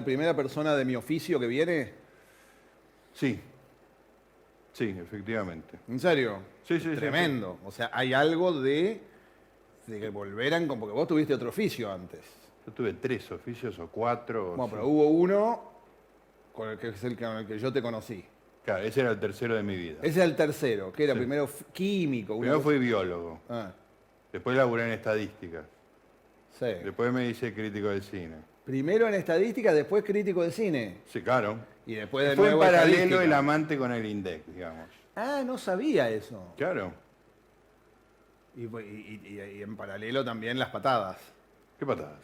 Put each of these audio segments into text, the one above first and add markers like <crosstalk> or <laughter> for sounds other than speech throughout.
la primera persona de mi oficio que viene? Sí. Sí, efectivamente. ¿En serio? Sí, sí, sí, Tremendo. O sea, hay algo de, de que volveran, con- porque vos tuviste otro oficio antes. Yo tuve tres oficios o cuatro. Bueno, pero hubo uno con el que es el con el que yo te conocí. Claro, ese era el tercero de mi vida. Ese es el tercero, que era Sí. primero químico. Primero fui biólogo, Ah, después laburé en estadística, sí. después me hice crítico del cine. Primero en estadística, después crítico de cine. Sí, claro. Y después de Fue en paralelo el amante con el INDEC, digamos. Ah, no sabía eso. Claro. Y, y- y- y en paralelo también las patadas. ¿Qué patadas?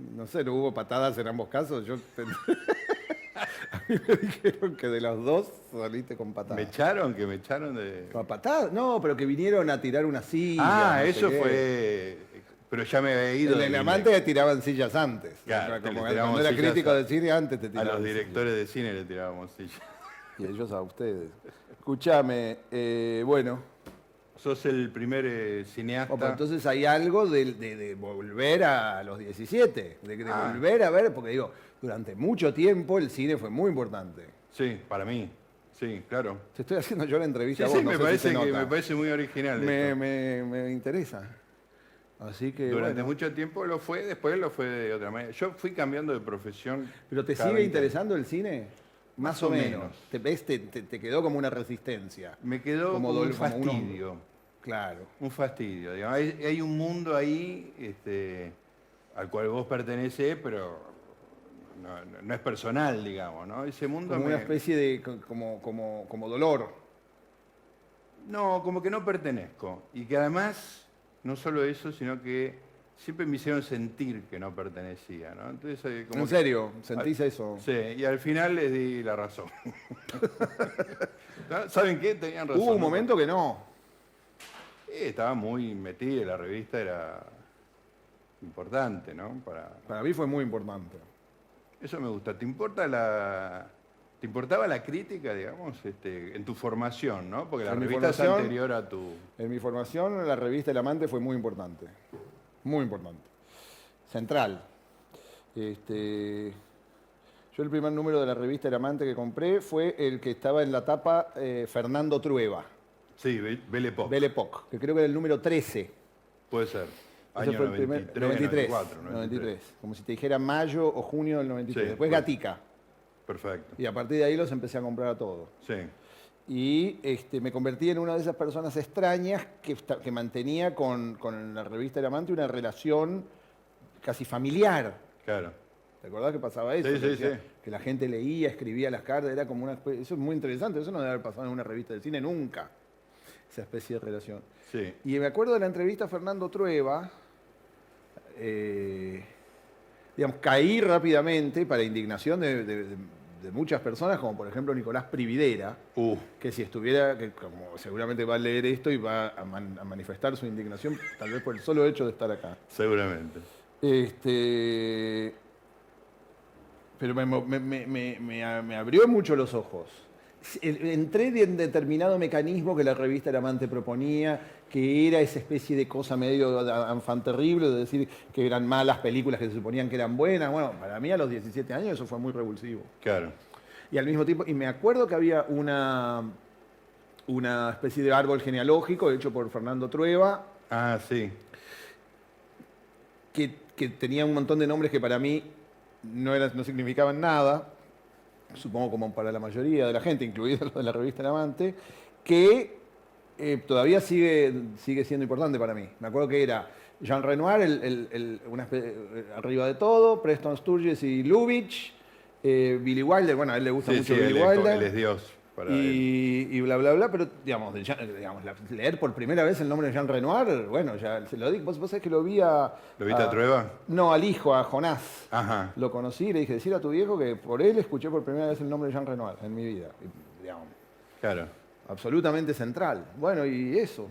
No sé, ¿no hubo patadas en ambos casos? Yo <laughs> A mí me dijeron que de los dos saliste con ¿Me patadas. echaron? ¿Que me echaron de...? ¿Con patadas? No, pero que vinieron a tirar una silla. Ah, no eso fue... Pero ya me había ido. En el INDEC. amante tiraban sillas antes. Claro, como le cuando era sillas crítico a- de cine antes te A tiraban los sillas. directores de cine le tirábamos silla. Y ellos a ustedes. Escúchame, eh, bueno, Sos el primer eh, cineasta. Opa, entonces hay algo de, de- de volver a los 17, de, de Ah. volver a ver, porque digo, durante mucho tiempo el cine fue muy importante. Sí, para mí. Sí, claro. Te estoy haciendo yo la Sí, entrevista a sí, vos, no me, si parece que, me parece muy original. me, me- me interesa. Así que Durante bueno. mucho tiempo lo fue, después lo fue de otra manera. Yo fui cambiando de profesión. ¿Pero te sigue 20 interesando el cine? Más, Más o o menos. menos. ¿Te, quedó como una resistencia. Me quedó Como como un como fastidio. Claro. Un fastidio. digamos. Hay, hay un mundo ahí este, al cual vos pertenecés, pero no, no- no es personal, digamos. ¿no? Ese mundo Como me- una especie de co- como, como, como dolor. No, como que no pertenezco. Y que además, no solo eso, sino que siempre me hicieron sentir que no pertenecía. ¿no? Entonces, eh, como ¿En serio? ¿Sentís eso? Sí, y al final les di la razón. <laughs> ¿Saben qué? Tenían razón. Hubo un ¿no? momento que no. Estaba muy metido, la revista era importante, ¿no? Para... Para mí fue muy importante. Eso me gusta. ¿Te importa la... ¿Te importaba la crítica, digamos, este, en tu formación, ¿no? Porque la En revista es anterior a tu... En mi formación, la revista El Amante fue muy importante. Muy importante. Central. Este, yo el primer número de la revista El Amante que compré fue el que estaba en la tapa eh, Fernando Trueba, Sí, Be- Belle Époque. Belle Époque, que creo que era el número 13. Puede ser. Año fue el primer- 93, 93, 94, 93. Como si te dijera mayo o junio del 93. Sí, Después pues. Gatica. Perfecto. Y a partir de ahí los empecé a comprar a todos. Sí. Y este, me convertí en una de esas personas extrañas que, que mantenía con, con la revista El Amante una relación casi familiar. Claro. ¿Te acordás que pasaba eso? Sí, que, sí, decía- sí. que la gente leía, escribía las cartas, era como una Eso es muy interesante, eso no debe haber pasado en una revista de cine nunca, esa especie de relación. Sí. Y me acuerdo de la entrevista a Fernando Trueba, eh, digamos, caí rápidamente para indignación de, de- de- de muchas personas, como por ejemplo Nicolás Prividera, Uh, que si estuviera, que como seguramente va a leer esto y va a, man- a manifestar su indignación, tal vez por el solo hecho de estar acá. seguramente. Este, pero me, me- abrió mucho los ojos. Entré en determinado mecanismo que la revista El Amante proponía, que era esa especie de cosa medio enfant terrible, de decir que eran malas películas que se suponían que eran buenas. Bueno, para mí a los 17 años eso fue muy revulsivo. Claro. Y al mismo tiempo, y me acuerdo que había una, una especie de árbol genealógico hecho por Fernando Trueba, Ah, sí. que, que tenía un montón de nombres que para mí no, eran- no significaban nada, supongo como para la mayoría de la gente, incluido <laughs> los de la revista El Amante, que eh, todavía sigue, sigue siendo importante para mí. Me acuerdo que era Jean Renoir, el, el- el- una eh, arriba de todo, Preston Sturges y Lubitsch, eh, Billy Wilder, bueno, a él le gusta Sí, mucho sí, él Billy es, Wilder. él es Dios para él. y, y bla, bla, bla, pero digamos, digamos, la- leer por primera vez el nombre de Jean Renoir, bueno, ya se lo di. ¿Vos, vos sabés que lo vi a. ¿Lo viste a Trueba? No, al hijo, a Jonás. Ajá. Lo conocí y le dije, decir a tu viejo que por él escuché por primera vez el nombre de Jean Renoir en mi vida. Y, digamos, Claro. Absolutamente central. Bueno, y eso.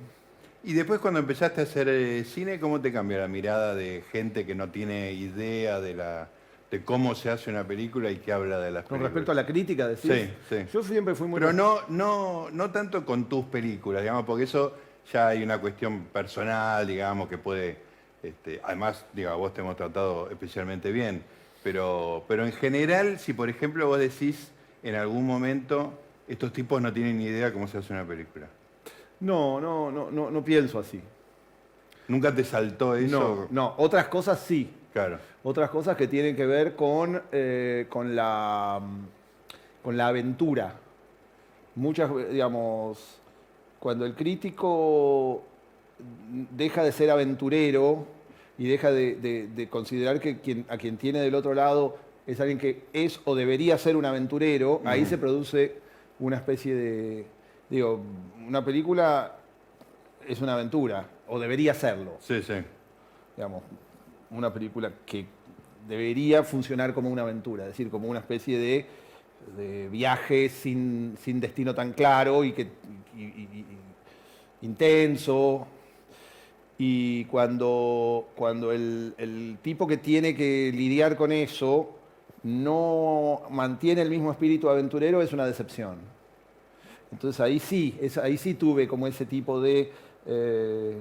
Y después cuando empezaste a hacer eh, cine, ¿cómo te cambió la mirada de gente que no tiene idea de la de cómo se hace una película y que habla de las Con películas? respecto a la crítica, decís. Sí, sí. Yo siempre fui muy. Pero no, no, no tanto con tus películas, digamos, porque eso ya hay una cuestión personal, digamos, que puede. este, además, digo, vos te hemos tratado especialmente bien. Pero, pero en general, si por ejemplo vos decís en algún momento, estos tipos no tienen ni idea cómo se hace una película. No, no, no, no, no pienso así. ¿Nunca te saltó eso? No, no, otras cosas sí. Claro. Otras cosas que tienen que ver con, eh, con, la, con la aventura. Muchas, digamos, cuando el crítico deja de ser aventurero y deja de, de considerar que quien, a quien tiene del otro lado es alguien que es o debería ser un aventurero, ahí se produce una especie de, digo, una película es una aventura, o debería serlo. Sí, sí. Digamos, una película que debería funcionar como una aventura, es decir, como una especie de, viaje sin, destino tan claro y que intenso. Y cuando, cuando el, el tipo que tiene que lidiar con eso no mantiene el mismo espíritu aventurero, es una decepción. Entonces ahí sí, ahí sí tuve como ese tipo de, eh,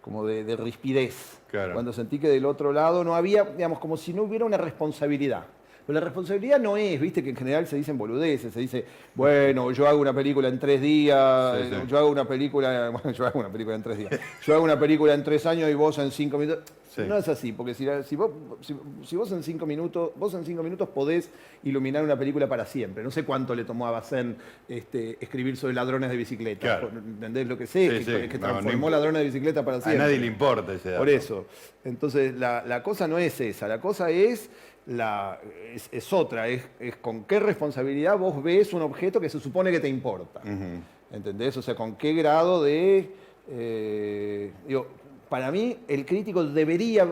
como de, rispidez. Cuando sentí que del otro lado no había, digamos, como si no hubiera una responsabilidad. Pero la responsabilidad no es, viste, que en general se dicen boludeces, se dice, bueno, yo hago una película en tres días, yo hago una película, <laughs> bueno, yo hago una película en tres días, yo hago una película en tres años y vos en cinco minutos. No es así, porque si, vos, si, vos, en cinco minutos, vos en cinco minutos podés iluminar una película para siempre. No sé cuánto le tomó a Bacén este, escribir sobre ladrones de bicicleta. ¿Entendés lo que sé? que, transformó ladrones de bicicleta para siempre. A nadie le importa ese dato. Por eso. Entonces, la, la cosa no es esa, la cosa es la, es, otra, es, con qué responsabilidad vos ves un objeto que se supone que te importa. ¿Entendés? O sea, con qué grado de... Eh, digo, para mí el crítico debería,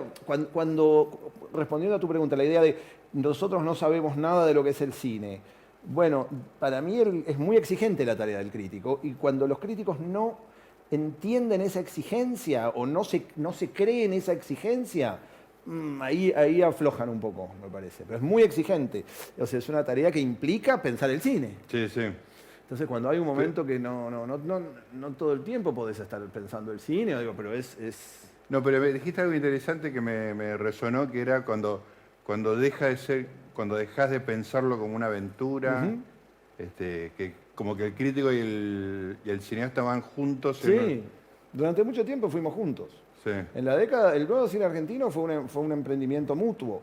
cuando, respondiendo a tu pregunta, la idea de nosotros no sabemos nada de lo que es el cine, bueno, para mí es muy exigente la tarea del crítico y cuando los críticos no entienden esa exigencia o no se, no se creen esa exigencia, ahí, ahí aflojan un poco, me parece. Pero es muy exigente. O sea, es una tarea que implica pensar el cine. Sí, sí. Entonces, cuando hay un momento que no, no, no, no, no todo el tiempo podés estar pensando el cine, digo, pero es, es... No, pero me dijiste algo interesante que me, resonó, que era cuando, cuando deja de ser, cuando dejas de pensarlo como una aventura, este, que como que el crítico y el, y el cineasta van juntos. Sí, durante mucho tiempo fuimos juntos. En la década, el nuevo cine argentino fue un, fue un emprendimiento mutuo.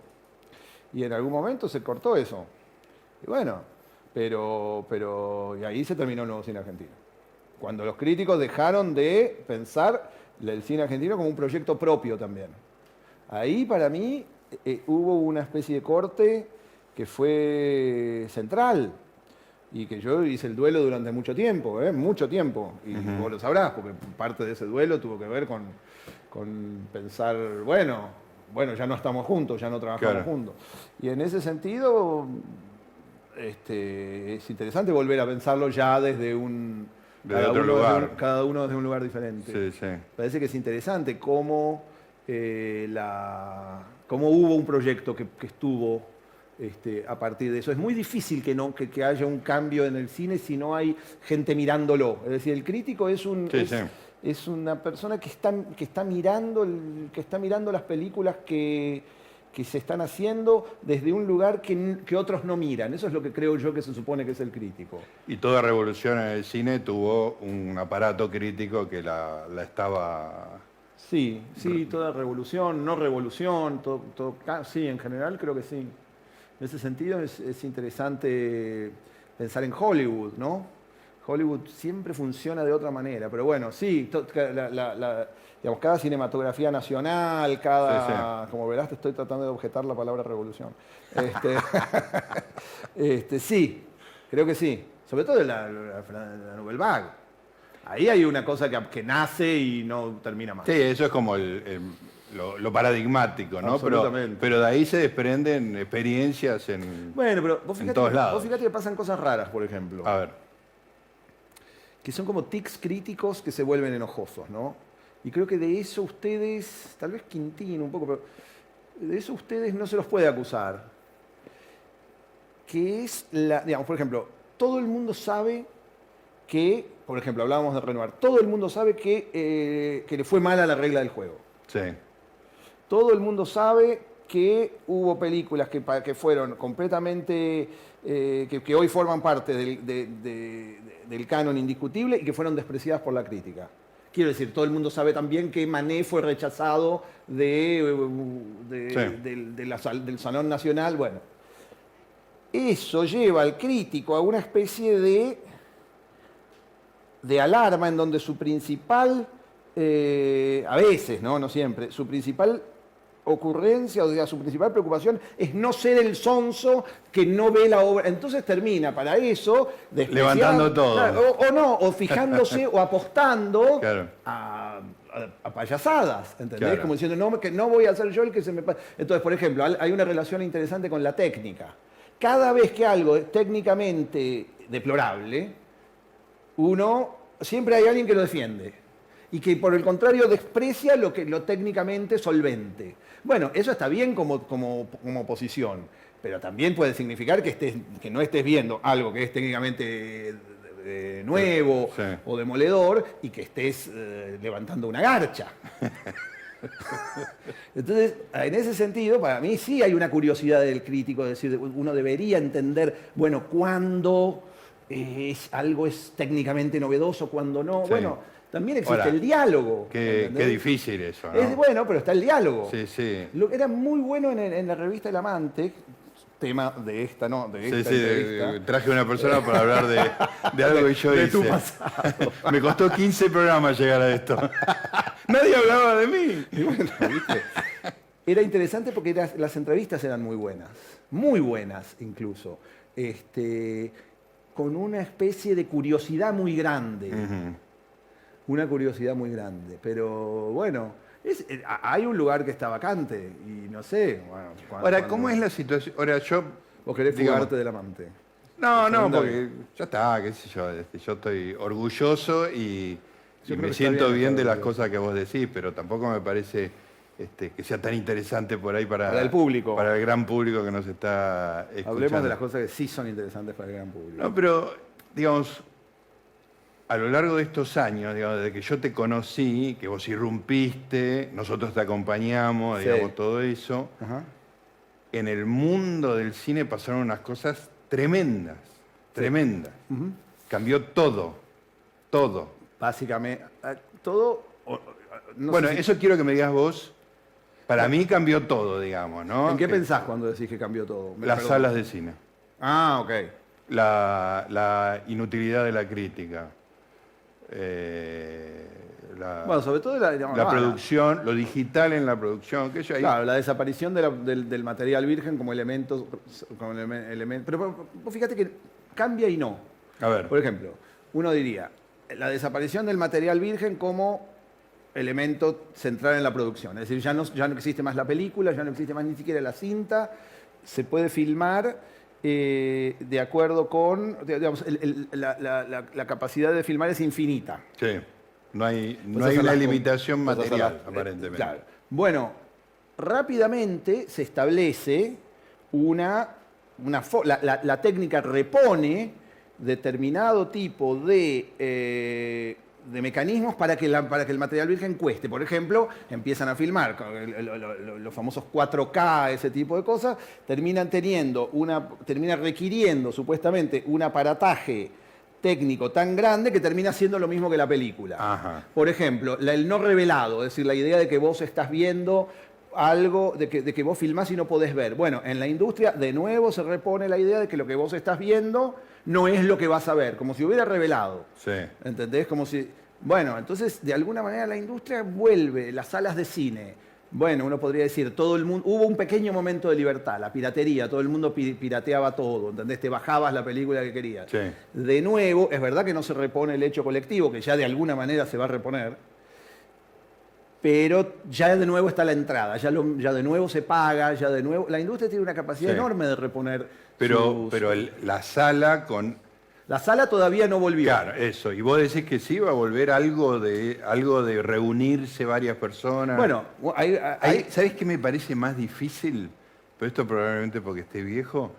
Y en algún momento se cortó eso. Y bueno, pero, pero y ahí se terminó el nuevo cine argentino. Cuando los críticos dejaron de pensar el cine argentino como un proyecto propio también. Ahí para mí eh, hubo una especie de corte que fue central y que yo hice el duelo durante mucho tiempo, ¿eh? mucho tiempo. Y vos lo sabrás, porque parte de ese duelo tuvo que ver con, con pensar, bueno, bueno, ya no estamos juntos, ya no trabajamos juntos. Y en ese sentido, este, es interesante volver a pensarlo ya desde un... cada, uno lugar. Desde cada uno desde un lugar diferente. Sí, sí. Parece que es interesante cómo, eh, la, cómo hubo un proyecto que, estuvo este, a partir de eso. Es muy difícil que, no, que, haya un cambio en el cine si no hay gente mirándolo. Es decir, el crítico es un es una persona que está, que está, mirando, que está mirando las películas que, se están haciendo desde un lugar que, otros no miran. Eso es lo que creo yo que se supone que es el crítico. Y toda revolución en el cine tuvo un aparato crítico que la, estaba... Sí, sí, toda revolución, no revolución, todo, sí, en general creo que sí. En ese sentido es, es interesante pensar en Hollywood, ¿no? Hollywood siempre funciona de otra manera, pero bueno, sí, digamos, cada cinematografía nacional, cada, como verás, te estoy tratando de objetar la palabra revolución. Este, <laughs> este, sí, creo que sí, sobre todo la, la, Nouvelle Vague. Ahí hay una cosa que, nace y no termina más. Sí, eso es como lo, paradigmático, ¿no? Pero, pero, de ahí se desprenden experiencias en, bueno, pero vos fíjate, todos lados. Vos fíjate que pasan cosas raras, por ejemplo. A ver que son como tics críticos que se vuelven enojosos, ¿no? Y creo que de eso ustedes, tal vez Quintín un poco, pero de eso ustedes no se los puede acusar. Que es la, digamos, por ejemplo, todo el mundo sabe que, por ejemplo, hablábamos de renovar, todo el mundo sabe que, eh, que le fue mal a la regla del juego. Sí. Todo el mundo sabe que hubo películas que, que fueron completamente, eh, que, que hoy forman parte del, de- de- del canon indiscutible y que fueron despreciadas por la crítica. Quiero decir, todo el mundo sabe también que Mané fue rechazado de, de- Sí. del, de la sal- del Salón Nacional. Bueno, eso lleva al crítico a una especie de, de alarma en donde su principal, eh, a veces, ¿no? no siempre, su principal ocurrencia, o sea, su principal preocupación es no ser el sonso que no ve la obra. Entonces termina para eso Levantando todo. Claro, o, o no, o fijándose <laughs> o apostando Claro. a, a- a payasadas, ¿entendés? Claro. Como diciendo, no, que no voy a ser yo el que se me pasa. Entonces, por ejemplo, hay una relación interesante con la técnica. Cada vez que algo es técnicamente deplorable, uno, siempre hay alguien que lo defiende y que por el contrario desprecia lo, que, lo técnicamente solvente. Bueno, eso está bien como, como, como posición, pero también puede significar que, estés, que no estés viendo algo que es técnicamente eh, nuevo Sí. o demoledor y que estés eh, levantando una garcha. <laughs> Entonces, en ese sentido, para mí sí hay una curiosidad del crítico, es decir, uno debería entender, bueno, cuándo eh, es, algo es técnicamente novedoso, cuándo no. Sí. Bueno, también existe Ahora, el diálogo. Qué, difícil eso, ¿no? Es bueno, pero está el diálogo. Sí, sí. Lo que era muy bueno en, en la revista El Amante, tema de esta, no, de Sí, esta sí, de- traje una persona para hablar de, de algo que yo <laughs> de hice. tu pasado. Me costó 15 programas llegar a esto. <laughs> Nadie hablaba de mí. Y bueno, ¿viste? Era interesante porque las entrevistas eran muy buenas, muy buenas incluso, este, con una especie de curiosidad muy grande, Ujú. Una curiosidad muy grande. Pero bueno, es- eh, hay un lugar que está vacante y no sé. Bueno, cuando- Ahora, cuando- ¿cómo es la situación? Ahora, yo. ¿Vos querés digamos, fugarte del amante? No, no, porque ya está, qué sé yo. este, Yo estoy orgulloso y, me siento bien de las cosas que vos decís, pero tampoco me parece este, que sea tan interesante por ahí para, Para el público. Para el gran público que nos está escuchando. Hablemos de las cosas que sí son interesantes para el gran público. No, pero, digamos, a lo largo de estos años, digamos, desde que yo te conocí, que vos irrumpiste, nosotros te acompañamos, Sí. digamos, todo eso, Ajá. en el mundo del cine pasaron unas cosas tremendas, tremendas. Cambió todo, todo. Básicamente, eh, todo... no bueno, si- eso quiero que me digas vos. Para mí cambió todo, digamos, ¿no? ¿En qué Que- pensás cuando decís que cambió todo? Me Las perdón. salas de cine. Ah, ok. la, la inutilidad de la crítica, eh, la, Bueno, sobre todo la, digamos, la no, producción, lo digital en la producción, que yo ahí, Claro, la desaparición de del, del material virgen como elemento, como eleme- elemento. Pero vos fíjate que cambia y no. a ver, Por ejemplo, uno diría, la desaparición del material virgen como elemento central en la producción. Es decir, ya no, ya no existe más la película, ya no existe más ni siquiera la cinta, se puede filmar eh, de acuerdo con, digamos, el- el- la, la- la- la capacidad de filmar es infinita. sí, no hay, no hay una limitación material, aparentemente. Claro. Bueno, rápidamente se establece una, una fo- la, la- la técnica repone determinado tipo de, eh, de mecanismos para que, la- para que el material virgen cueste. Por ejemplo, empiezan a filmar lo- lo- los famosos 4K, ese tipo de cosas, terminan teniendo una, termina requiriendo supuestamente un aparataje técnico tan grande que termina siendo lo mismo que la película. Ajá. Por ejemplo, la- el no revelado, es decir, la idea de que vos estás viendo algo, de que, de que vos filmás y no podés ver. Bueno, en la industria de nuevo se repone la idea de que lo que vos estás viendo no es lo que vas a ver, como si hubiera revelado. Sí. ¿Entendés? Como si. Bueno, entonces de alguna manera la industria vuelve, las salas de cine. Bueno, uno podría decir, todo el mundo. Hubo un pequeño momento de libertad, la piratería, todo el mundo pi- pirateaba todo, ¿entendés? Te bajabas la película que querías. Sí. De nuevo, es verdad que no se repone el hecho colectivo, que ya de alguna manera se va a reponer, pero ya de nuevo está la entrada, ya, lo- ya de nuevo se paga, ya de nuevo. La industria tiene una capacidad Sí. enorme de reponer. Pero, sus- pero el- la sala con... La sala todavía no volvió. Claro, eso. Y vos decís que sí va a volver algo de, algo de reunirse varias personas. Bueno, hay, hay- Ahí, ¿Sabes qué me parece más difícil? Pero esto probablemente porque esté viejo.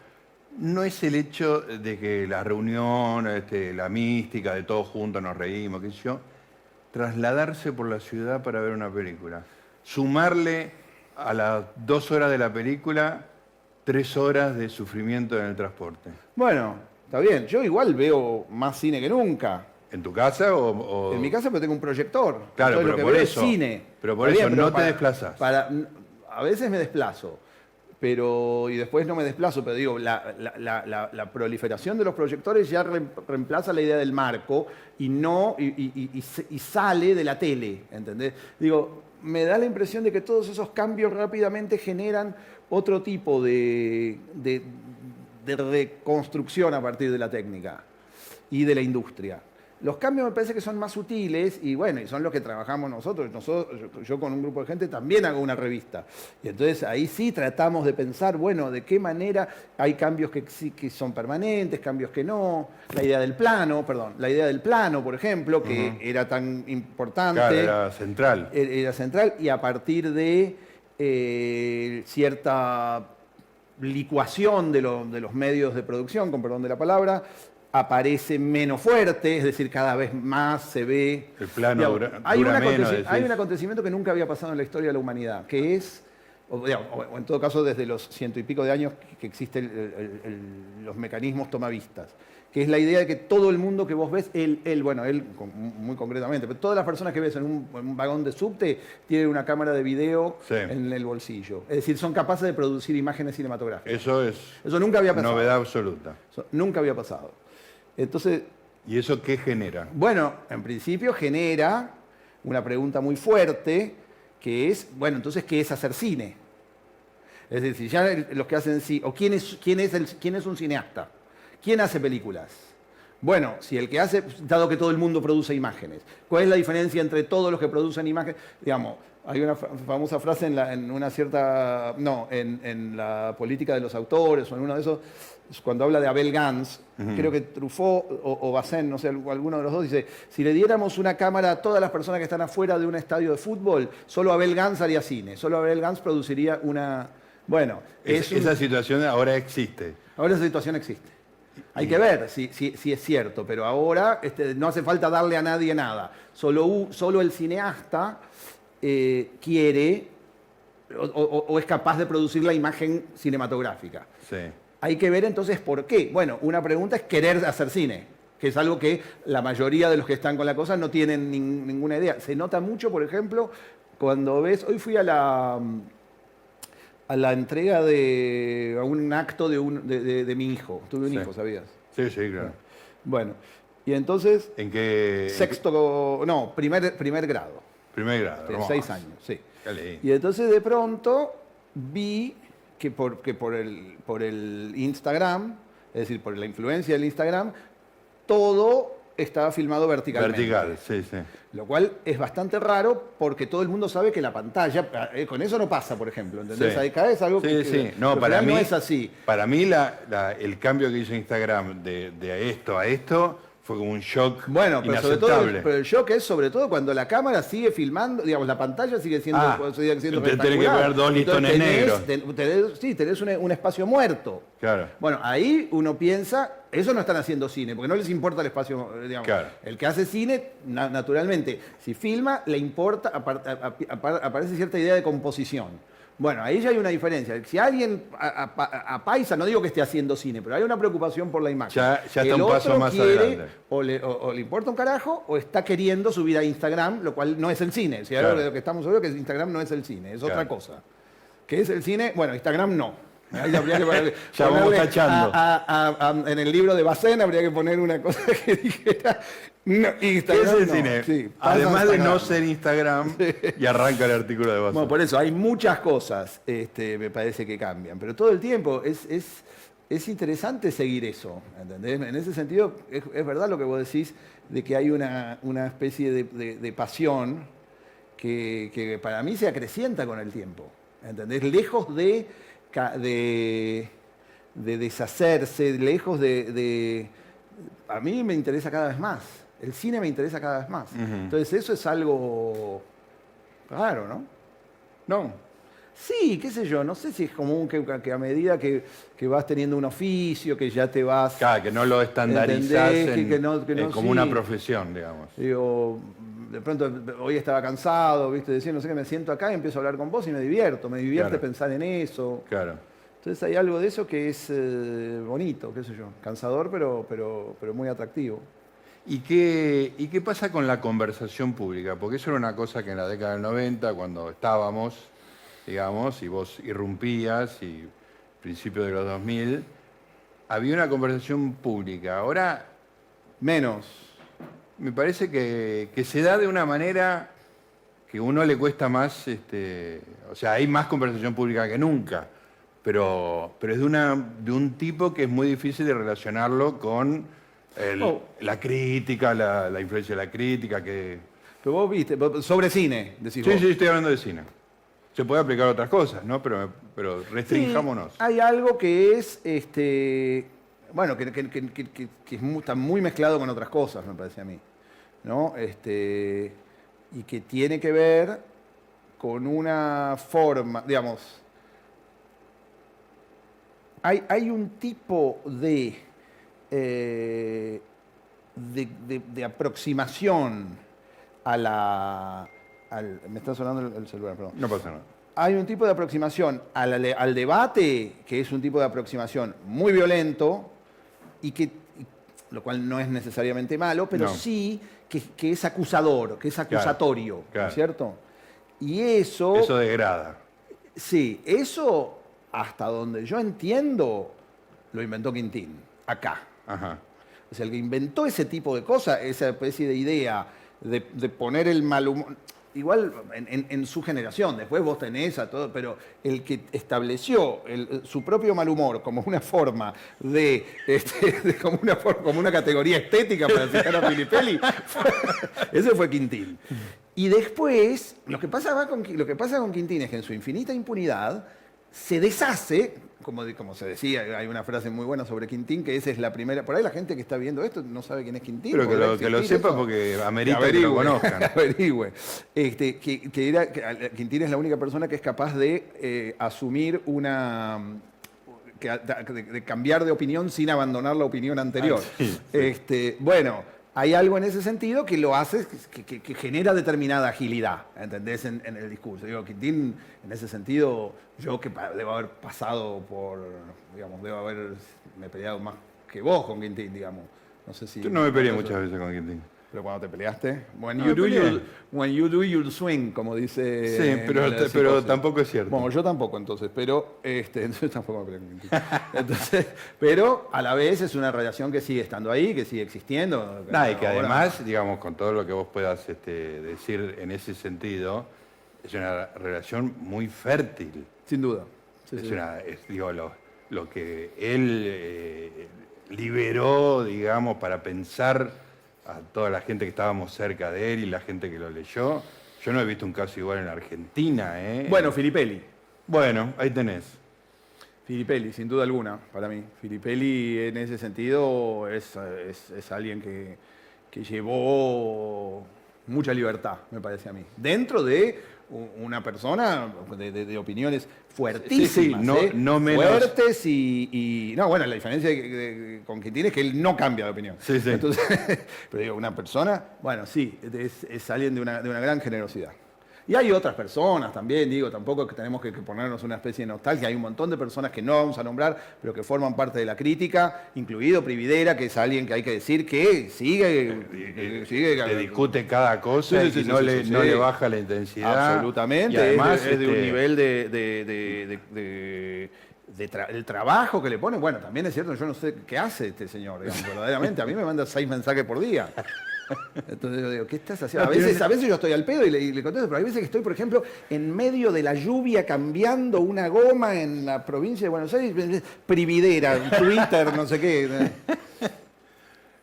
No es el hecho de que la reunión, este, la mística de todos juntos nos reímos, qué sé yo. Trasladarse por la ciudad para ver una película. Sumarle a las dos horas de la película, tres horas de sufrimiento en el transporte. Bueno, está bien. Yo igual veo más cine que nunca. ¿En tu casa o...? o- En mi casa, pero tengo un proyector. Claro, Entonces, pero lo que por veo eso- Es cine. pero por Está eso no te desplazas. para- a veces me desplazo, pero y después no me desplazo, pero digo, la, proliferación de los proyectores ya reemplaza la idea del marco y no y, sale de la tele, ¿entendés? Digo, me da la impresión de que todos esos cambios rápidamente generan otro tipo de- de reconstrucción a partir de la técnica y de la industria. Los cambios me parece que son más sutiles y bueno, y son los que trabajamos nosotros. nosotros yo, yo con un grupo de gente también hago una revista. Y entonces ahí sí tratamos de pensar, bueno, de qué manera hay cambios que, sí- que son permanentes, cambios que no. La idea del plano, perdón, la idea del plano, por ejemplo, que era tan importante Claro, era central. era era central y a partir de eh, cierta licuación de, lo- de los medios de producción, con perdón de la palabra, aparece menos fuerte, es decir, cada vez más se ve... El plano dura- hay, dura un menos, aconteci- decís. hay un acontecimiento que nunca había pasado en la historia de la humanidad, que es, o, digamos, o- o en todo caso desde los ciento y pico de años que existen el- el- el- los mecanismos tomavistas, que es la idea de que todo el mundo que vos ves, él, él bueno, él muy concretamente, pero todas las personas que ves en un, en un vagón de subte tienen una cámara de video Sí. en el bolsillo. Es decir, son capaces de producir imágenes cinematográficas. Eso es Eso nunca había pasado. novedad absoluta. Eso nunca había pasado. Entonces, ¿Y eso qué genera? bueno, en principio genera una pregunta muy fuerte, que es, bueno, entonces, ¿qué es hacer cine? Es decir, ya los que hacen cine, o quién es, quién, es el- quién es un cineasta, quién hace películas. Bueno, si el que hace, dado que todo el mundo produce imágenes, ¿cuál es la diferencia entre todos los que producen imágenes? Digamos, hay una fa- famosa frase en, la- en una cierta, no, en, en la política de los autores o en uno de esos, es cuando habla de Abel Gans, creo que Truffaut o, o Bazin, no sé, alguno de los dos, dice, si le diéramos una cámara a todas las personas que están afuera de un estadio de fútbol, solo Abel Gans haría cine, solo Abel Gans produciría una... Bueno, Es- es un- Esa situación ahora existe. Ahora esa situación existe. Hay que ver si, si- si es cierto, pero ahora este, no hace falta darle a nadie nada. Solo, el cineasta eh, quiere o, o- o es capaz de producir la imagen cinematográfica. Sí. Hay que ver entonces por qué. Bueno, una pregunta es querer hacer cine, que es algo que la mayoría de los que están con la cosa no tienen nin- ninguna idea. Se nota mucho, por ejemplo, cuando ves, hoy fui a la, a la entrega de, a un acto de, un- de- de- de mi hijo. Tuve un Sí. hijo, ¿sabías? Sí, sí, claro. Bueno, y entonces, ¿En qué? en sexto, no, primer, primer grado, primer grado. de seis años, sí. Qué lindo. Y entonces de pronto vi que por, que por, el, por el Instagram, es decir, por la influencia del Instagram, todo estaba filmado verticalmente. Vertical, sí, sí. Lo cual es bastante raro porque todo el mundo sabe que la pantalla, eh, con eso no pasa, por ejemplo, ¿entendés? Sí. Ahí cada vez algo Sí, que, sí. No, para mí es así. Para mí la- la- el cambio que hizo Instagram de, de esto a esto fue como un shock Bueno, pero sobre todo, pero el shock es sobre todo cuando la cámara sigue filmando, digamos, la pantalla sigue siendo, Ah, sigue siendo te- tenés que poner dos listones negros. ten- tenés- sí, tenés un, un espacio muerto. Claro. Bueno, ahí uno piensa, eso no están haciendo cine, porque no les importa el espacio, eh, digamos. Claro. El que hace cine, na- naturalmente, si filma, le importa, apar- aparece cierta idea de composición. Bueno, ahí ya hay una diferencia. Si alguien a, a- a paisa, no digo que esté haciendo cine, pero hay una preocupación por la imagen. Ya- ya está El un paso otro más quiere, adelante. O le, o- o le importa un carajo, o está queriendo subir a Instagram, lo cual no es el cine. Si algo de lo que estamos seguros que Instagram no es el cine, es otra cosa. ¿Qué es el cine? Bueno, Instagram no. Ahí habría que <laughs> ponerle- Ya vamos ponerle tachando. a- a- a- en el libro de Bacén habría que poner una cosa <laughs> que dijera. No, ¿Qué Instagram es el no. cine? Sí, Además de no ser Instagram, y arranca el artículo de Bazán. Bueno, por eso hay muchas cosas, este, me parece que cambian, pero todo el tiempo es, es, es interesante seguir eso, ¿entendés? En ese sentido, es, es verdad lo que vos decís de que hay una, una especie de, de- de pasión que, que para mí se acrecienta con el tiempo, ¿entendés? Lejos de, de, de deshacerse, lejos de- A mí me interesa cada vez más, el cine me interesa cada vez más. Entonces eso es algo raro, ¿no? No. Sí, qué sé yo, no sé si es común que, que a medida que, que vas teniendo un oficio, que ya te vas... Claro, que no lo estandarizás en- que no- que no, en como sí. una profesión, digamos. Digo, de pronto hoy estaba cansado, ¿viste? Decía, no sé qué, me siento acá y empiezo a hablar con vos y me divierto, me divierte Claro. pensar en eso. Claro. Entonces hay algo de eso que es eh, bonito, qué sé yo, cansador, pero, pero, pero muy atractivo. ¿Y qué, ¿Y qué pasa con la conversación pública? Porque eso era una cosa que en la década del 90, cuando estábamos, digamos, y vos irrumpías, y principios de los 2000, había una conversación pública. Ahora Menos. me parece que, que se da de una manera que a uno le cuesta más, este, o sea, hay más conversación pública que nunca, pero, pero es de, una, de un tipo que es muy difícil de relacionarlo con el- Oh. la crítica, la, la influencia de la crítica, que... Pero vos viste, sobre cine, decís Sí, vos. sí, estoy hablando de cine. Se puede aplicar a otras cosas, ¿no? Pero, pero restrinjámonos. Sí, hay algo que es, este, bueno, que, que- que- que- está muy mezclado con otras cosas, me parece a mí. ¿no? Este, y que tiene que ver con una forma, digamos, hay, hay un tipo de, eh, de, de- de aproximación a la... al- me está sonando el- el celular, perdón No pasa nada. hay un tipo de aproximación al, al debate que es un tipo de aproximación muy violento y que, lo cual no es necesariamente malo, pero No. sí que, que es acusador, que es acusatorio, ¿no claro. es cierto? Y eso, Eso degrada. sí, eso hasta donde yo entiendo lo inventó Quintín, acá. Ajá. O sea, el que inventó ese tipo de cosas, esa especie de idea de, de poner el mal humor, igual en, su generación, después vos tenés a todo, pero el que estableció su propio mal humor como una forma de, este, <laughs> de- como, una, for- como una categoría estética para citar a Filipelli, <laughs> ese fue Quintín. Y después, lo que, pasa con, lo que pasa con Quintín es que en su infinita impunidad se deshace, como, se decía, hay una frase muy buena sobre Quintín, que esa es la primera. Por ahí la gente que está viendo esto no sabe quién es Quintín. Pero que ¿podrá lo, que lo sepa eso? porque amerita Que <laughs> que lo conozcan. averigüe. Este, que, que era, Quintín es la única persona que es capaz de eh, asumir una. de, de cambiar de opinión sin abandonar la opinión anterior. Ah, sí, sí. Este, bueno, hay algo en ese sentido que lo hace, que, que- que genera determinada agilidad, ¿entendés? En, en el discurso. Digo, Quintín, en ese sentido, yo que debo haber pasado por, digamos, debo haber, me he peleado más que vos con Quintín, digamos. No sé si... Yo no me peleé muchas veces con Quintín. Pero cuando te peleaste, when No you, do your, when you do your swing, como dice. Sí, en pero, la pero psicosis. tampoco es cierto. Bueno, yo tampoco entonces, pero este, <laughs> entonces tampoco me peleé con Quintín. <laughs> Entonces, pero a la vez es una relación que sigue estando ahí, que sigue existiendo. Nada, y que Ahora- además, digamos, con todo lo que vos puedas este, decir en ese sentido, es una relación muy fértil. Sin duda. Sí, es sí. una, es, digo, lo, lo que él eh, liberó, digamos, para pensar a toda la gente que estábamos cerca de él y la gente que lo leyó. Yo no he visto un caso igual en Argentina, ¿eh? Bueno, Filipelli. Bueno, ahí tenés. Filipelli, sin duda alguna, para mí. Filipelli en ese sentido es, es- es alguien que, que llevó mucha libertad, me parece a mí. Dentro de una persona de, de- de opiniones fuertísimas. Sí, sí, no- ¿eh? no menos. Fuertes y, y- No, bueno, la diferencia con Quintín es que él no cambia de opinión. Sí. Entonces, <laughs> pero digo, una persona, bueno, sí, es, es alguien de una, de una gran generosidad. Y hay otras personas también, digo, tampoco que tenemos que, que ponernos una especie de nostalgia. Hay un montón de personas que no vamos a nombrar, pero que forman parte de la crítica, incluido Prividera, que es alguien que hay que decir que sigue. que sigue que discute cada cosa Sí, y sí, no, le, no le baja la intensidad. Absolutamente. Y además, es, de, es de un este, nivel de, de- de- de- de- de tra- el trabajo que le pone. Bueno, también es cierto, yo no sé qué hace este señor, digamos, verdaderamente. A mí me manda seis mensajes por día. Entonces yo digo, ¿qué estás haciendo? A veces, a veces yo estoy al pedo y le, y le contesto, pero hay veces que estoy, por ejemplo, en medio de la lluvia cambiando una goma en la provincia de Buenos Aires, prividera, Twitter, no sé qué.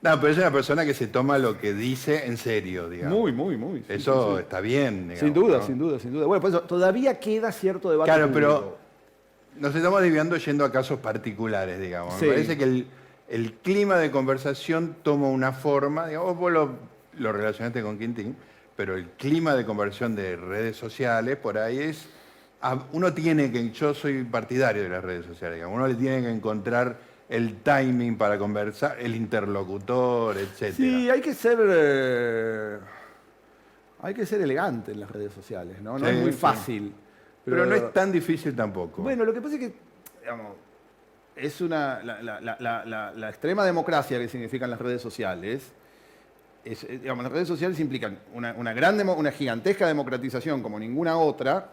No, pero es una persona que se toma lo que dice en serio, digamos. Muy, muy, muy. sí, Eso sí, sí. está bien, digamos. Sin duda, ¿no? sin duda, sin duda. Bueno, por eso todavía queda cierto debate. Claro, público. pero nos estamos desviando yendo a casos particulares, digamos. Sí. Me parece que el, el clima de conversación toma una forma, digamos, vos lo, lo relacionaste con Quintín, pero el clima de conversación de redes sociales, por ahí es... ah, Uno tiene que, yo soy partidario de las redes sociales, digamos, uno le tiene que encontrar el timing para conversar, el interlocutor, etc. Sí, hay que ser. eh, hay que ser elegante en las redes sociales, ¿no? No Sí, es muy sí. fácil. Pero, no es tan difícil tampoco. Bueno, lo que pasa es que, digamos, es una. La, la- la- extrema democracia que significan las redes sociales. es, eh, digamos, las redes sociales implican una, una gran una gigantesca democratización como ninguna otra,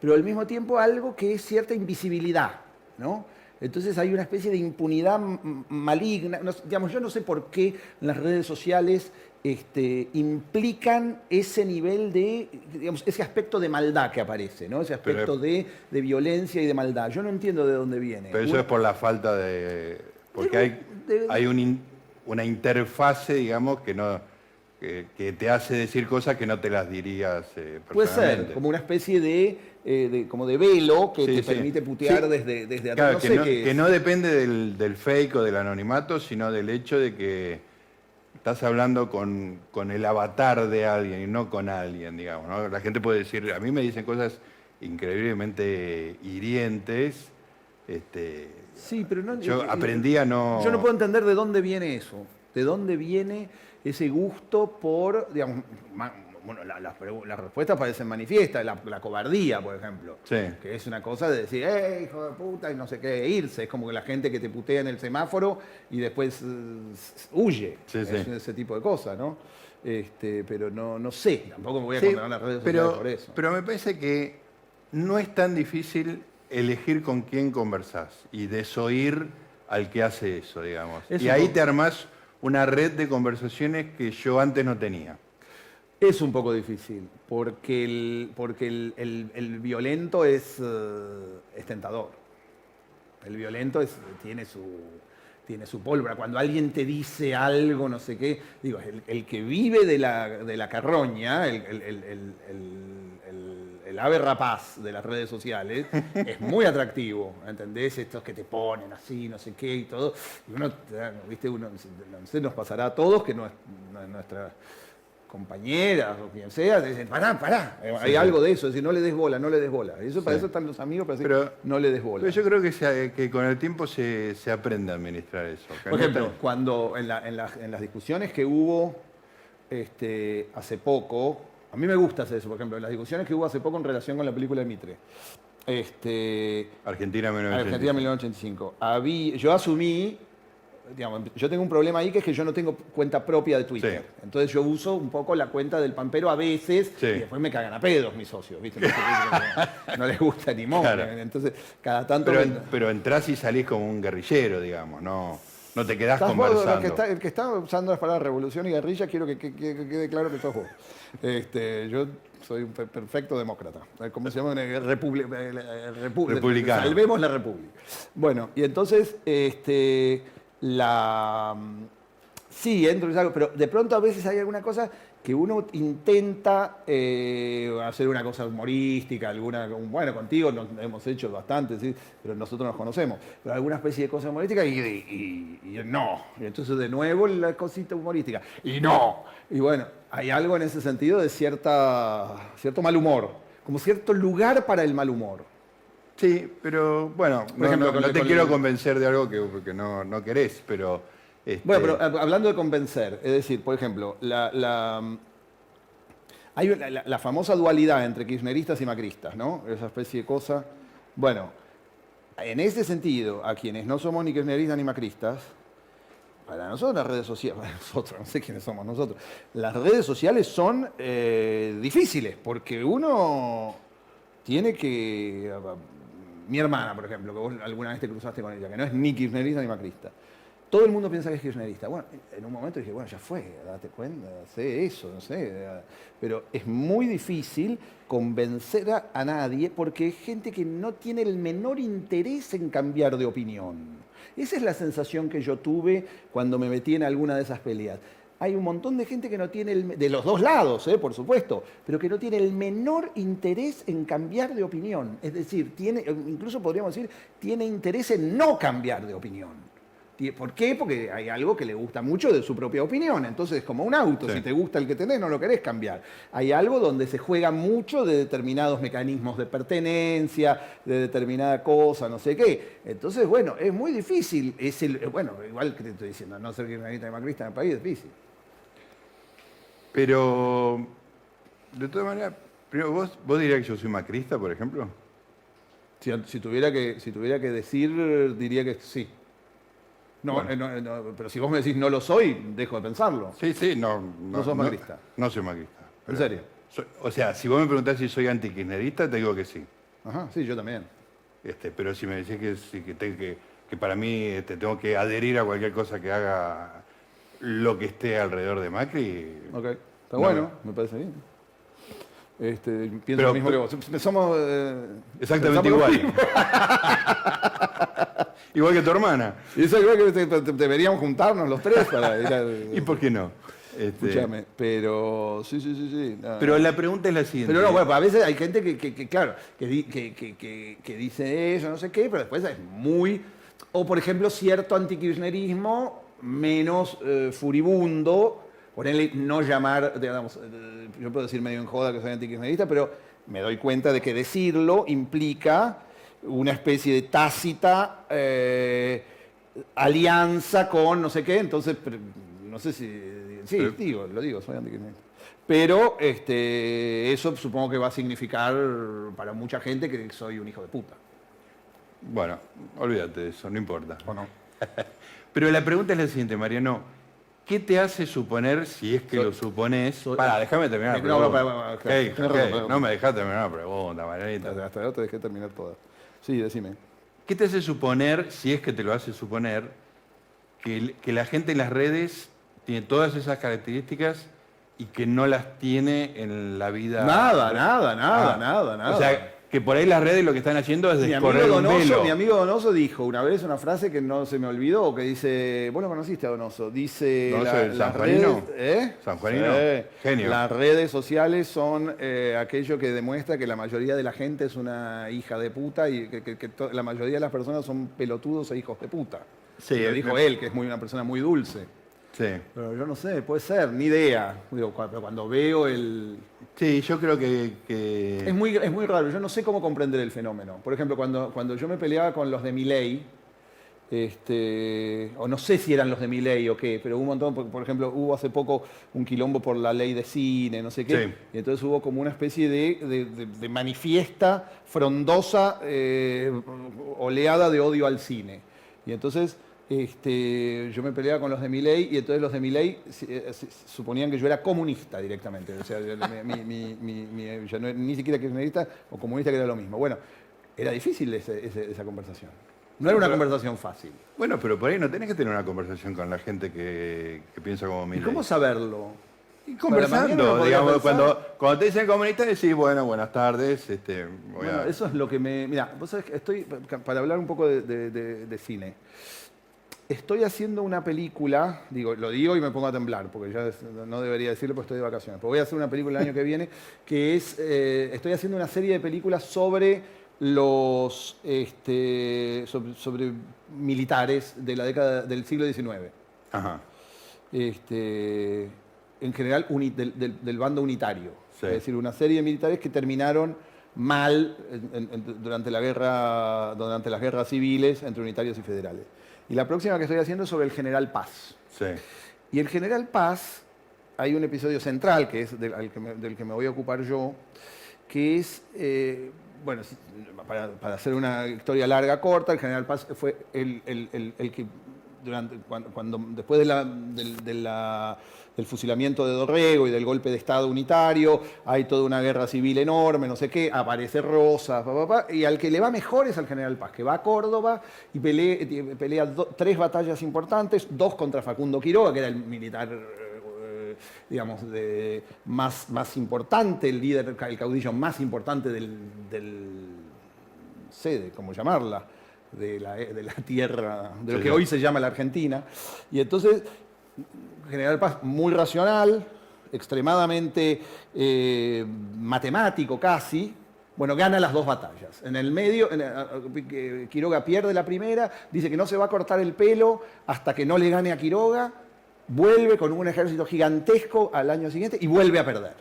pero al mismo tiempo algo que es cierta invisibilidad, ¿no? Entonces hay una especie de impunidad maligna. Digamos, yo no sé por qué las redes sociales este, implican ese nivel de, digamos, ese aspecto de maldad que aparece, ¿no? Ese aspecto es- de, de violencia y de maldad. Yo no entiendo de dónde viene. Pero eso es por la falta de... Porque hay, de- hay un una interfase, digamos, que no que, que te hace decir cosas que no te las dirías eh, Puede ser, personalmente. como una especie de, eh, de- como de velo que Sí, te sí. permite putear Sí. desde, desde atrás. Claro, No que, sé no, qué que no depende del, del fake o del anonimato, sino del hecho de que estás hablando con, con el avatar de alguien y no con alguien, digamos. ¿no? La gente puede decir, a mí me dicen cosas increíblemente hirientes. Este, Sí, pero no. yo eh, eh, aprendí a no... Yo no puedo entender de dónde viene eso. De dónde viene ese gusto por, digamos, bueno, la- las, respuestas parecen manifiestas, la, la cobardía, por ejemplo. Sí. Que es una cosa de decir, ¡eh, hijo de puta! y no sé qué, e irse. Es como que la gente que te putea en el semáforo y después eh, huye. Sí, es sí. ese tipo de cosas, ¿no? Este, pero no, no sé, tampoco me voy a condenar las redes sociales pero, por eso. pero me parece que no es tan difícil elegir con quién conversás y desoír al que hace eso, digamos. Y ahí te armás una red de conversaciones que yo antes no tenía. Es un poco difícil, porque el, porque el, el- el violento es, eh, es tentador. El violento es, tiene, su, tiene su pólvora. Cuando alguien te dice algo, no sé qué, digo, el, el que vive de la, de la carroña, el, ave rapaz de las redes sociales, <laughs> es muy atractivo, ¿entendés? Estos que te ponen así, no sé qué y todo. Y uno, ¿viste? Uno, no sé, nos pasará a todos que no es- no es nuestra compañeras o quien sea, dicen, pará, pará, Eh, hay sí. algo de eso, es decir, no le des bola, no le des bola. Eso, Para Sí. eso están los amigos, para decir, Pero- no le des bola. Pero yo creo que, se- que con el tiempo se, se aprende a administrar eso. Por no ejemplo, te- cuando en, la- en la- en las discusiones que hubo este, hace poco, a mí me gusta hacer eso, por ejemplo, en las discusiones que hubo hace poco en relación con la película de Mitre. Este, Argentina 1985. Argentina 1985. Habí- yo asumí, digamos, yo tengo un problema ahí que es que yo no tengo cuenta propia de Twitter. Sí. Entonces yo uso un poco la cuenta del pampero a veces Sí. y después me cagan a pedos mis socios, ¿viste? <laughs> No, les gusta ni. Claro. Entonces, cada tanto... Pero, me- pero entrás y salís como un guerrillero, digamos, no, no te quedás vos, conversando. el, que está, el que está usando las palabras revolución y guerrilla, quiero que, que- que- que quede claro que sos vos. Este, yo soy un per- perfecto demócrata. Eh, ¿Cómo se llama? Eh, republi- eh, repu- Republicano. Salvemos la república. Bueno, y entonces, este, la... Sí, entro y salgo, pero de pronto a veces hay alguna cosa que uno intenta eh, hacer una cosa humorística, alguna, bueno, contigo nos hemos hecho bastante, ¿sí? pero nosotros nos conocemos, pero alguna especie de cosa humorística y no. Y entonces de nuevo la cosita humorística, y no. Y bueno, hay algo en ese sentido de cierta, cierto mal humor, como cierto lugar para el mal humor. Sí, pero bueno, Por no, ejemplo, no- te quiero convencer de algo que, que no, no querés, pero... este, Bueno, pero hab- hablando de convencer, es decir, por ejemplo, la, la- hay la famosa dualidad entre kirchneristas y macristas, ¿no? Esa especie de cosa. Bueno, en ese sentido, a quienes no somos ni kirchneristas ni macristas, para nosotros las redes sociales, <laughs> para nosotros, no sé quiénes somos nosotros, las redes sociales son eh, difíciles, porque uno tiene que... Mi hermana, por ejemplo, que vos alguna vez te cruzaste con ella, que no es ni kirchnerista ni macrista. Todo el mundo piensa que es kirchnerista. Bueno, en un momento dije, bueno, ya fue, date cuenta, sé eso, no sé. Pero es muy difícil convencer a, nadie porque es gente que no tiene el menor interés en cambiar de opinión. Esa es la sensación que yo tuve cuando me metí en alguna de esas peleas. Hay un montón de gente que no tiene, el, de los dos lados, ¿eh? por supuesto, pero que no tiene el menor interés en cambiar de opinión. Es decir, tiene, incluso podríamos decir, tiene interés en no cambiar de opinión. ¿Por qué? Porque hay algo que le gusta mucho de su propia opinión. Entonces, es como un auto, Sí. si te gusta el que tenés, no lo querés cambiar. Hay algo donde se juega mucho de determinados mecanismos de pertenencia, de determinada cosa, no sé qué. Entonces, bueno, es muy difícil. Es el, bueno, igual que te estoy diciendo, no ser kirchnerista y macrista en el país es difícil. Pero De todas maneras, primero, ¿vos, ¿vos dirías que yo soy macrista, por ejemplo? Si, si tuviera que, si tuviera que decir, diría que sí. No, Bueno. eh, no, eh, no, pero si vos me decís no lo soy, dejo de pensarlo. Sí, sí, no. No sos macrista. No, soy macrista. ¿En serio? soy- o sea, si vos me preguntás si soy antikirchnerista, te digo que sí. Ajá, sí, yo también. Este, pero si me decís que, que, que, que para mí este, tengo que adherir a cualquier cosa que haga lo que esté alrededor de Macri, Ok. Está No, bueno, no. me parece bien. Este, pienso Pero- lo mismo que vos. Somos. eh, exactamente igual. igual que tu hermana. Y eso igual que te- te- deberíamos juntarnos los tres para ir a. ¿Y por qué no? Este, Escúchame, pero sí, sí, sí, sí. no. Pero la pregunta es la siguiente. Pero no, bueno, a veces hay gente que, que- que, claro, que, di- que- que- que- que dice eso, no sé qué, pero después es muy... O, por ejemplo, cierto antikirchnerismo menos eh, furibundo, ponerle no llamar, digamos, eh, yo puedo decir medio en joda que soy antikirchnerista, pero me doy cuenta de que decirlo implica una especie de tácita eh, alianza con no sé qué, entonces, no sé si... Sí, Pero- digo, lo digo, soy antikirchnerista. Pero este, eso supongo que va a significar para mucha gente que soy un hijo de puta. Bueno, olvídate de eso, no importa. ¿O no? <laughs> Pero la pregunta es la siguiente, Mariano. ¿Qué te hace suponer, si es que lo supones? soy- Para, déjame terminar la No, no, pregunta. no me dejaste terminar la pregunta, Marianita. Hasta, ahora te dejé terminar toda. Sí, decime. ¿Qué te hace suponer, si es que te lo hace suponer, que, que la gente en las redes tiene todas esas características y que no las tiene en la vida? Nada, nada, nada, Ah. nada, nada. O sea, que por ahí las redes lo que están haciendo es mi amigo, descorrer un velo. mi amigo Donoso dijo una vez una frase que no se me olvidó, que dice, vos lo conociste a Donoso, dice, ¿Donoso la- el las sanjuanino? redes, ¿eh? ¿Sanjuanino? Sí. Genio. Las redes sociales son eh, aquello que demuestra que la mayoría de la gente es una hija de puta y que, que- que to- la mayoría de las personas son pelotudos e hijos de puta. Sí, lo dijo él, que es muy una persona muy dulce. Sí. Pero yo no sé, puede ser, ni idea. Digo, pero cuando veo el, Sí, yo creo que... que- Es muy, es muy raro, yo no sé cómo comprender el fenómeno. Por ejemplo, cuando, cuando yo me peleaba con los de Milei, este, o no sé si eran los de Milei o qué, pero hubo un montón, por, por ejemplo, hubo hace poco un quilombo por la ley de cine, no sé qué, Sí. y entonces hubo como una especie de, de- de- de manifiesta, frondosa eh, oleada de odio al cine. Y entonces este, yo me peleaba con los de Milei y entonces los de Milei si- eh, suponían que yo era comunista directamente. O sea, mi- mi- mi- yo no ni siquiera kirchnerista o comunista que era lo mismo. Bueno, era difícil ese- ese- esa conversación. No era una Pero- conversación fácil. Bueno, pero por ahí no tenés que tener una conversación con la gente que, que piensa como ¿Y Milei. cómo saberlo? Y conversando, digamos, cuando, cuando te dicen comunista, decís, bueno, buenas tardes, este, voy Bueno, a... eso es lo que me... Mira, vos sabés que estoy, para hablar un poco de, de- de- de cine, estoy haciendo una película, digo, lo digo y me pongo a temblar, porque ya no debería decirlo porque estoy de vacaciones, pero voy a hacer una película el año que viene, que es, eh, estoy haciendo una serie de películas sobre los, este, sobre, sobre militares de la década del siglo XIX Ajá. este, en general uni- del, del- del bando unitario. Sí. Es decir, una serie de militares que terminaron mal en- en- en- durante, la guerra, durante las guerras civiles entre unitarios y federales. Y la próxima que estoy haciendo es sobre el general Paz. Sí. Y el general Paz, hay un episodio central que es del, que me, del que me voy a ocupar yo, que es, eh, bueno, para, para hacer una historia larga, corta, el general Paz fue el, el- el- el que, durante, cuando, cuando- después de la- de la- del fusilamiento de Dorrego y del golpe de Estado unitario, hay toda una guerra civil enorme, no sé qué, aparece Rosas, pa, pa, pa, y al que le va mejor es al general Paz, que va a Córdoba y pelea, pelea do- tres batallas importantes, dos contra Facundo Quiroga, que era el militar eh, digamos, de, más, más importante, el líder, el caudillo más importante del, del como llamarla, de la, de la tierra, de lo Sí, que sí. hoy se llama la Argentina. Y entonces, General Paz, muy racional, extremadamente eh, matemático casi, bueno, gana las dos batallas. En el medio, en, que Quiroga pierde la primera, dice que no se va a cortar el pelo hasta que no le gane a Quiroga, vuelve con un ejército gigantesco al año siguiente y vuelve a perder.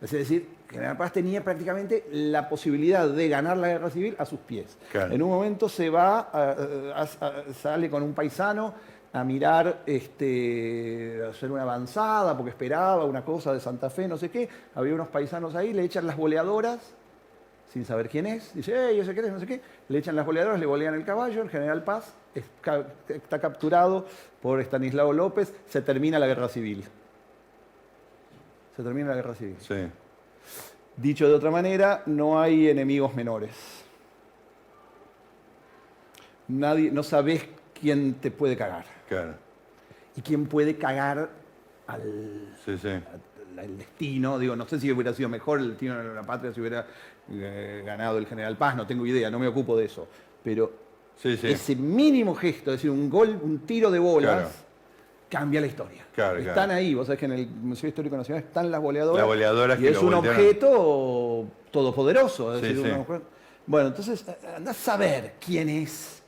Es decir, General Paz tenía prácticamente la posibilidad de ganar la guerra civil a sus pies. Claro. En un momento se va, a- a- a- sale con un paisano a mirar, este, hacer una avanzada, porque esperaba una cosa de Santa Fe, no sé qué. Había unos paisanos ahí, le echan las boleadoras, sin saber quién es. Dice, hey, yo sé quién es, no sé qué. Le echan las boleadoras, le bolean el caballo, el general Paz está capturado por Estanislao López, se termina la guerra civil. Se termina la guerra civil. Sí. Dicho de otra manera, no hay enemigos menores. Nadie, no sabes quién te puede cagar. Claro. Y quién puede cagar al, Sí, sí. al- al destino. Digo, no sé si hubiera sido mejor el destino de la patria si hubiera eh, ganado el general Paz, no tengo idea, no me ocupo de eso. Pero Sí, ese mínimo gesto, es decir, un gol, un tiro de bolas, Claro. cambia la historia. Claro, están claro. ahí, vos sabés que en el Museo Histórico Nacional están las boleadoras. Las boleadoras y que es un voltearon. objeto todopoderoso. es Sí, decir, sí. Bueno, entonces anda a saber quién es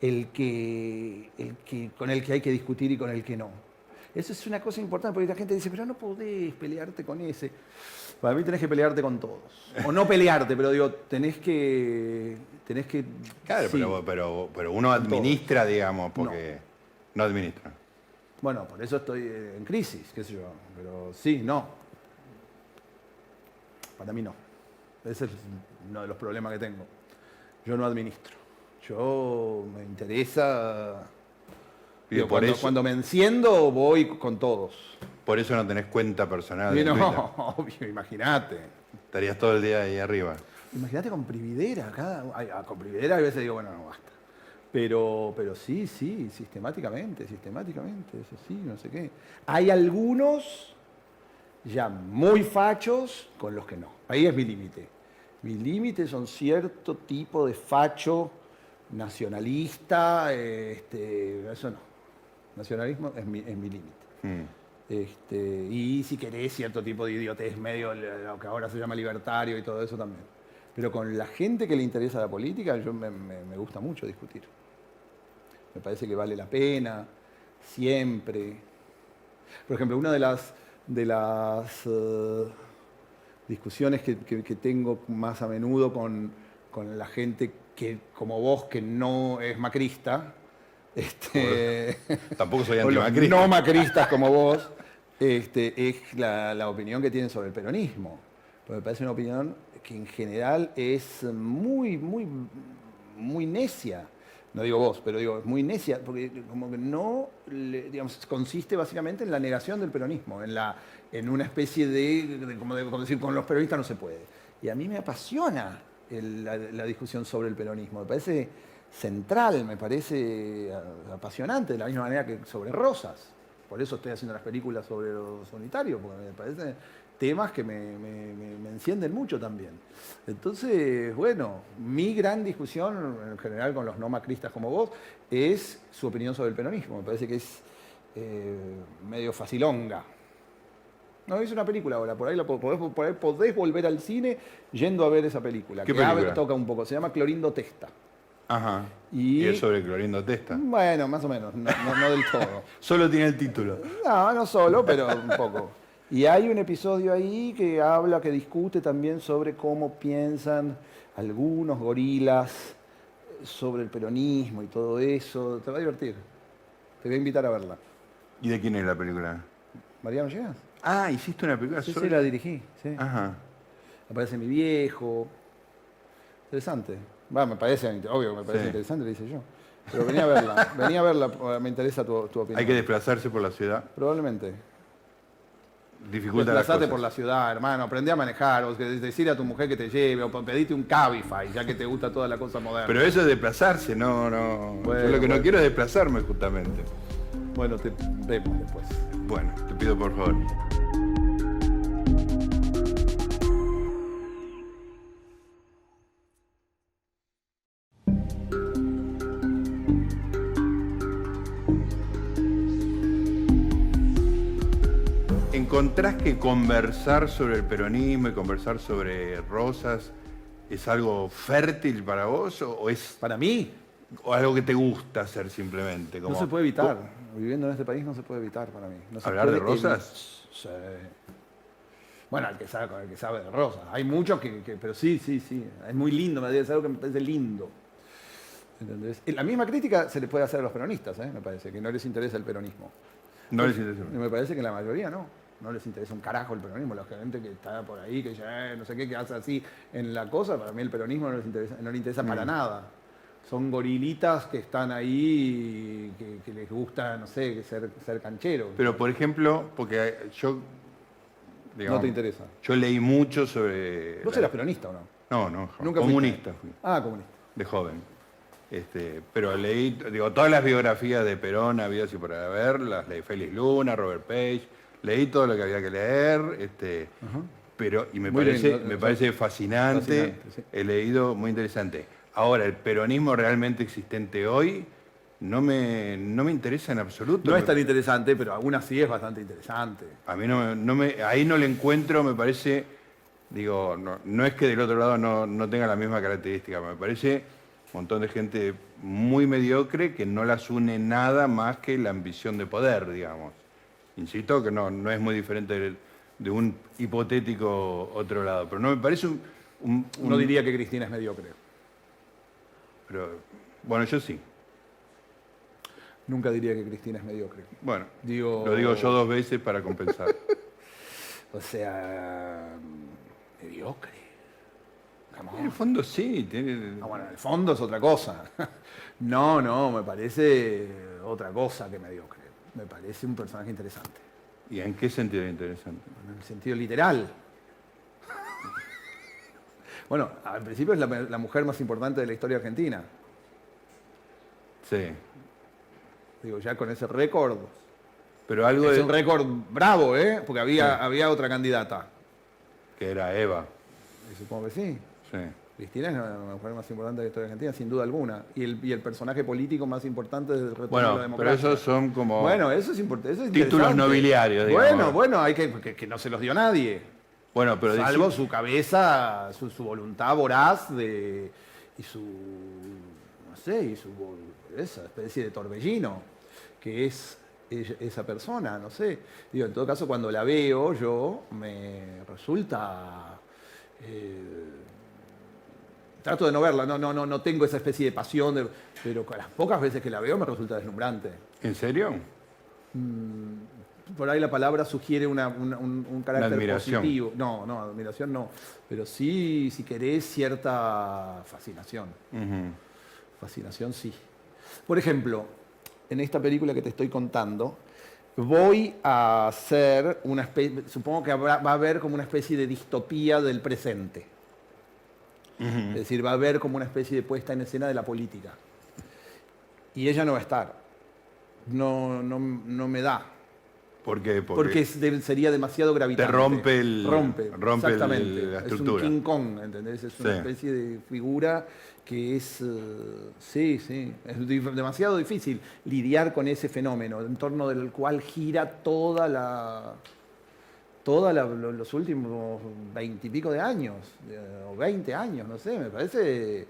el que, el que, con el que hay que discutir y con el que no. Eso es una cosa importante, porque la gente dice, pero no podés pelearte con ese. Para mí tenés que pelearte con todos. O no pelearte, pero digo, tenés que. Tenés que. Claro, sí. pero, pero, pero uno administra, digamos, porque no, administra. Bueno, por eso estoy en crisis, qué sé yo. Pero sí, no. Para mí no. Ese es uno de los problemas que tengo. Yo no administro. Yo me interesa. Y digo, por cuando, eso- cuando me enciendo, voy con todos. Por eso no tenés cuenta personal. Y no, <laughs> obvio, imagínate. Estarías todo el día ahí arriba. Imagínate con Prividera, cada, ah, con Prividera a veces digo, bueno, no basta. Pero, pero sí, sí, sistemáticamente, sistemáticamente, eso sí, no sé qué. Hay algunos ya muy fachos con los que no. Ahí es mi límite. Mi límite son cierto tipo de facho nacionalista, eh, este, eso no. Nacionalismo es mi, es mi límite. Mm. Este, y si querés cierto tipo de idiotez medio, lo que ahora se llama libertario y todo eso también. Pero con la gente que le interesa la política, yo me, me- me gusta mucho discutir. Me parece que vale la pena, siempre. Por ejemplo, una de las, de las eh, discusiones que, que- que tengo más a menudo con, con la gente que, como vos, que no es macrista, este, <laughs> Tampoco soy antimacrista. no macristas como vos, este, es la, la opinión que tienen sobre el peronismo. Porque me parece una opinión que en general es muy, muy, muy necia. No digo vos, pero digo, es muy necia, porque como que no, digamos, consiste básicamente en la negación del peronismo, en, la, en una especie de, de- como, de- como decir, con los peronistas no se puede. Y a mí me apasiona la, discusión sobre el peronismo, me parece central, me parece a- apasionante, de la misma manera que sobre Rosas. Por eso estoy haciendo las películas sobre los unitarios, porque me parecen temas que me, me- me- me encienden mucho también. Entonces, bueno, mi gran discusión en general con los no macristas como vos es su opinión sobre el peronismo. Me parece que es eh, medio facilonga. No, hice una película ahora, por ahí, la po- podés, por ahí podés volver al cine yendo a ver esa película. ¿Qué que película? toca un poco, se llama Clorindo Testa. Ajá. Y- Y, es sobre Clorindo Testa. Bueno, más o menos, no, no- no del todo. <laughs> Solo tiene el título. No, no solo, pero un poco. Y hay un episodio ahí que habla, que discute también sobre cómo piensan algunos gorilas sobre el peronismo y todo eso. Te va a divertir. Te voy a invitar a verla. ¿Y de quién es la película? ¿Mariano llegas? Ah, hiciste una película Sí, sobre... sí, la dirigí. Sí. Ajá. Aparece mi viejo. Interesante. Va, me parece, obvio, me parece Sí. interesante, le hice yo. Pero venía a verla, <laughs> venía a verla, me interesa tu, tu opinión. Hay que desplazarse por la ciudad. Probablemente. Dificulta las Desplazate cosas. por la ciudad, hermano. Aprende a manejar. O que decirle a tu mujer que te lleve. O pedite un Cabify, ya que te gusta toda la cosa moderna. Pero eso es desplazarse, no, no. Bueno, Yo lo que bueno. no quiero es desplazarme justamente. Bueno, te vemos después. Bueno, te pido por favor. ¿Encontrás que conversar sobre el peronismo y conversar sobre Rosas es algo fértil para vos o, o es Para mí, o algo que te gusta hacer simplemente? no Como- se puede evitar. Viviendo en este país no se puede evitar para mí. No se ¿Hablar de rosas? Bueno, el que sabe, el que sabe de rosas. Hay muchos que, que- pero sí, sí, sí. Es muy lindo, me es algo que me parece lindo. ¿Entendés? La misma crítica se le puede hacer a los peronistas, ¿eh? me parece, que no les interesa el peronismo. No les interesa. Y me parece que la mayoría no. No les interesa un carajo el peronismo. La gente que está por ahí, que ya eh, no sé qué, que hace así en la cosa, para mí el peronismo no les interesa, no les interesa para nada. Son gorilitas que están ahí y que, que les gusta, no sé, ser, ser cancheros. Pero, por ejemplo, porque yo. no te interesa. Yo leí mucho sobre. ¿Vos la- eras peronista o no? No, no. Nunca comunista fui, Ah, comunista. de joven. Este, pero leí, digo, todas las biografías de Perón había así por haber, las leí Félix Luna, Robert Page, leí todo lo que había que leer, este, pero, y me Muy parece, lindo, me parece fascinante, fascinante, sí. he leído muy interesante. Ahora, el peronismo realmente existente hoy no me, no me interesa en absoluto. No es tan interesante, pero aún así es bastante interesante. a mí no, me- no me, ahí no le encuentro, me parece, digo, no, no es que del otro lado no, no tenga la misma característica, me parece un montón de gente muy mediocre que no las une nada más que la ambición de poder, digamos. Insisto que no, no es muy diferente de, un hipotético otro lado, pero no me parece un... un- No un- diría que Cristina es mediocre. Pero, bueno, yo sí. Nunca diría que Cristina es mediocre. Bueno, Digo- lo digo yo dos veces para compensar. <laughs> O sea, mediocre. En el on. fondo sí, tiene... Ah, bueno, en el fondo es otra cosa. <laughs> No, no, me parece otra cosa que mediocre. Me parece un personaje interesante. ¿Y en qué sentido es interesante? En el sentido literal. Bueno, al principio es la, la mujer más importante de la historia argentina. Sí. Digo, ya con ese récord. Pero algo Es de, un récord bravo, ¿eh? Porque había, había otra candidata. que era Eva. Y supongo que sí. Sí. Cristina es la mujer más importante de la historia argentina, sin duda alguna. Y el, y el personaje político más importante desde el retorno de la Bueno, pero democracia. esos son como... Bueno, eso es importante. Es Títulos nobiliarios, digamos. Bueno, bueno, hay que, que, que no se los dio nadie. Bueno, pero Salvo su cabeza, su, su voluntad voraz de, y su, no sé, y su, esa especie de torbellino, que es esa persona, no sé. Digo, en todo caso, cuando la veo yo, me resulta... eh, trato de no verla, no, no, no, no tengo esa especie de pasión, de- pero con las pocas veces que la veo me resulta deslumbrante. ¿En serio? Por ahí la palabra sugiere una- una- un, un carácter positivo. No, no, admiración no. Pero sí, si querés, cierta fascinación. Fascinación sí. Por ejemplo, en esta película que te estoy contando, voy a hacer una especie, supongo que habrá- va a haber como una especie de distopía del presente. Es decir, va a haber como una especie de puesta en escena de la política. Y ella no va a estar. No, no, no me da. ¿Por qué? Porque, es sería demasiado gravitante. Te rompe el- Rompe, rompe el- exactamente. la Es estructura. un King Kong, ¿entendés? Es una Sí. especie de figura que es... eh, sí, sí. Es demasiado difícil lidiar con ese fenómeno, en torno del cual gira toda la... Lo- los últimos veintipico de años, eh, o veinte años, no sé, me parece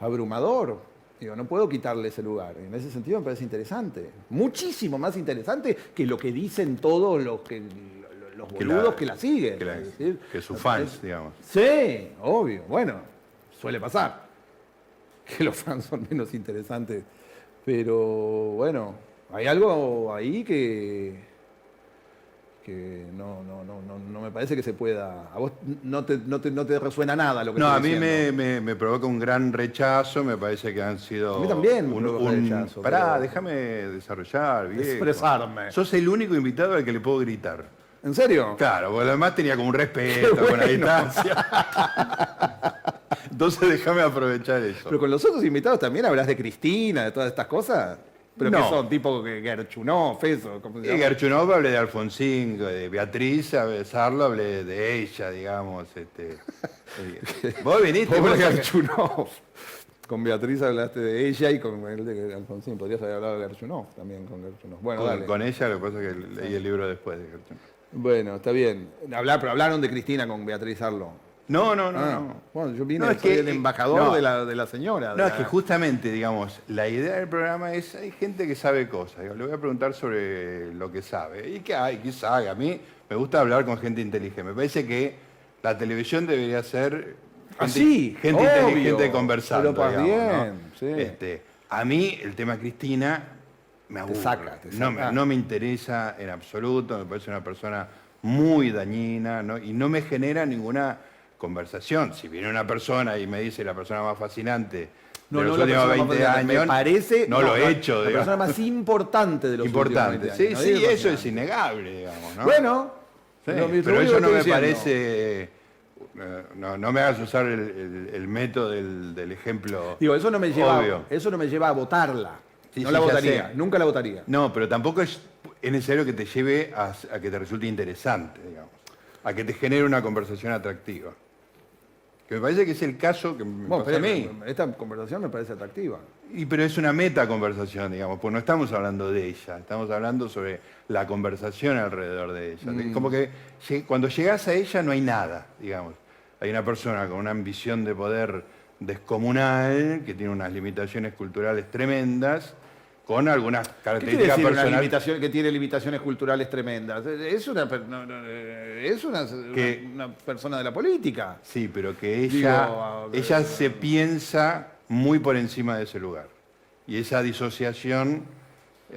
abrumador. Digo, no puedo quitarle ese lugar. En ese sentido me parece interesante. Muchísimo más interesante que lo que dicen todos los, que, los Que la- boludos que la siguen. Que, la- es decir, que sus fans, digamos. Sí, obvio. Bueno, suele pasar. <laughs> Que los fans son menos interesantes. Pero bueno, hay algo ahí que, que no, no, no, no, no me parece que se pueda. A vos no te, no te, no te resuena nada lo que No, a mí me, me- me provoca un gran rechazo, me parece que han sido... A mí también me provoca rechazo, Pará, pero- déjame desarrollar, viejo. Expresarme. Sos el único invitado al que le puedo gritar. ¿En serio? Claro, porque además tenía como un respeto, <laughs> Qué con la bueno. distancia. <laughs> Entonces déjame aprovechar eso. Pero con los otros invitados también hablas de Cristina, de todas estas cosas. Pero No. que son tipo Gerchunov, eso. ¿cómo se Y llama? Gerchunov hablé de Alfonsín, de Beatriz, a besarlo hablé de ella, digamos. Este. Eh, Vos viniste, <laughs> Pobre Gerchunov. Con Beatriz hablaste de ella y con el de Alfonsín. Podrías haber hablado de Gerchunov también con Gerchunov. Bueno, con, dale. con ella, lo que pasa es que leí el libro después de Gerchunov. Bueno, está bien. Hablar, pero hablaron de Cristina con Beatriz Arlo. No, no, no. Ah, no. Bueno, yo vine, No, es soy que- el embajador no. de, la, de la señora. de No, es que justamente, digamos, la idea del programa es, hay gente que sabe cosas. Le voy a preguntar sobre lo que sabe. ¿Y qué hay? ¿Qué sabe? A mí me gusta hablar con gente inteligente. Me parece que la televisión debería ser Ah, sí, gente obvio. inteligente conversando. Pero digamos, ¿no? bien, sí. Este, a mí el tema Cristina me aburre. saca, te No, me, saca. no me interesa en absoluto, me parece una persona muy dañina ¿no? y no me genera ninguna conversación. Si viene una persona y me dice la persona más fascinante No, de los no la últimos persona más 20 fascinante, años, Me parece. no, lo he hecho. La digamos. persona más importante de los Importante. últimos 20 Sí, años. sí, digo eso es innegable, digamos. ¿no? Bueno, Sí, pero eso no me diciendo. parece. eh, No, no me hagas usar el, el- el método del, del ejemplo. Digo, eso no me lleva, Obvio. eso no me lleva a votarla. Sí, no sí, la votaría, sé. nunca la votaría. No, pero tampoco es, es necesario que te lleve a, a que te resulte interesante, digamos. A que te genere una conversación atractiva. Que me parece que es el caso que me Bueno, pasa a mí. esta conversación me parece atractiva. Y, pero es una meta conversación, digamos, pues no estamos hablando de ella, estamos hablando sobre la conversación alrededor de ella. Mm. Como que cuando llegas a ella no hay nada, digamos. Hay una persona con una ambición de poder descomunal, que tiene unas limitaciones culturales tremendas, con algunas ¿Qué quiere características una personales. limitación que tiene limitaciones culturales tremendas? Es una, per- no, no, eh, es una, Que- una- una persona de la política. Sí, pero que ella, Digo, ella se piensa muy por encima de ese lugar. Y esa disociación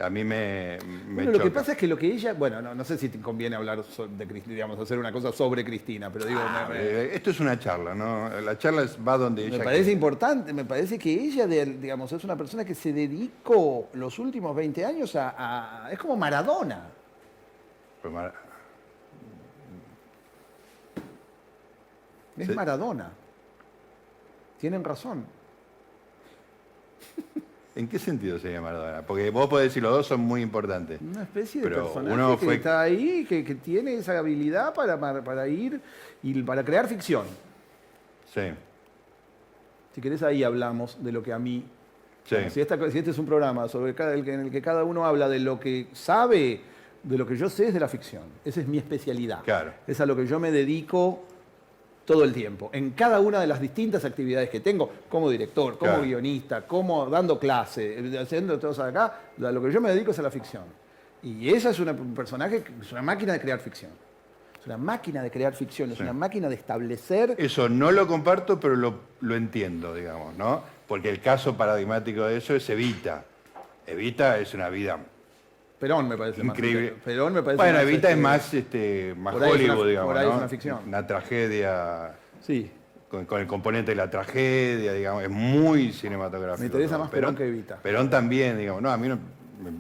a mí me, me Bueno, lo que pasa es que lo que ella, bueno, no, no sé si te conviene hablar de Cristina, digamos, hacer una cosa sobre Cristina, pero digo, Ah, me- me- eh, esto es una charla, ¿no? La charla va donde Me ella parece quiere. importante, me parece que ella, de- digamos, es una persona que se dedicó los últimos 20 años a... a- es como Maradona. Pues, Mar- Es Sí. Maradona. Tienen razón. ¿En qué sentido sería Maradona? Porque vos podés decir los dos son muy importantes. Una especie de Pero personaje uno que fue- está ahí, que, que tiene esa habilidad para, para, ir y para crear ficción. Sí, Si querés, ahí hablamos de lo que a mí... sí. Si, esta- si este es un programa sobre cada, en el que cada uno habla de lo que sabe, de lo que yo sé es de la ficción. Esa es mi especialidad. Claro. Es a lo que yo me dedico todo el tiempo. En cada una de las distintas actividades que tengo, como director, como Claro. guionista, como dando clase, haciendo cosas acá, lo que yo me dedico es a la ficción. Y ella es una- un personaje, es una máquina de crear ficción. Es una máquina de crear ficción, es Sí. una máquina de establecer Eso no lo comparto, pero lo, lo entiendo, digamos, ¿no? Porque el caso paradigmático de eso es Evita. Evita es una vida Perón me parece más- increíble. Perón me parece bueno, más, Evita este, es más, este, más por ahí es Hollywood, una- digamos, por ahí es una ficción. Una tragedia Sí, con, con el componente de la tragedia, digamos, es muy cinematográfico. Me interesa más Perón que Evita. Perón también, digamos, no, a mí no, me,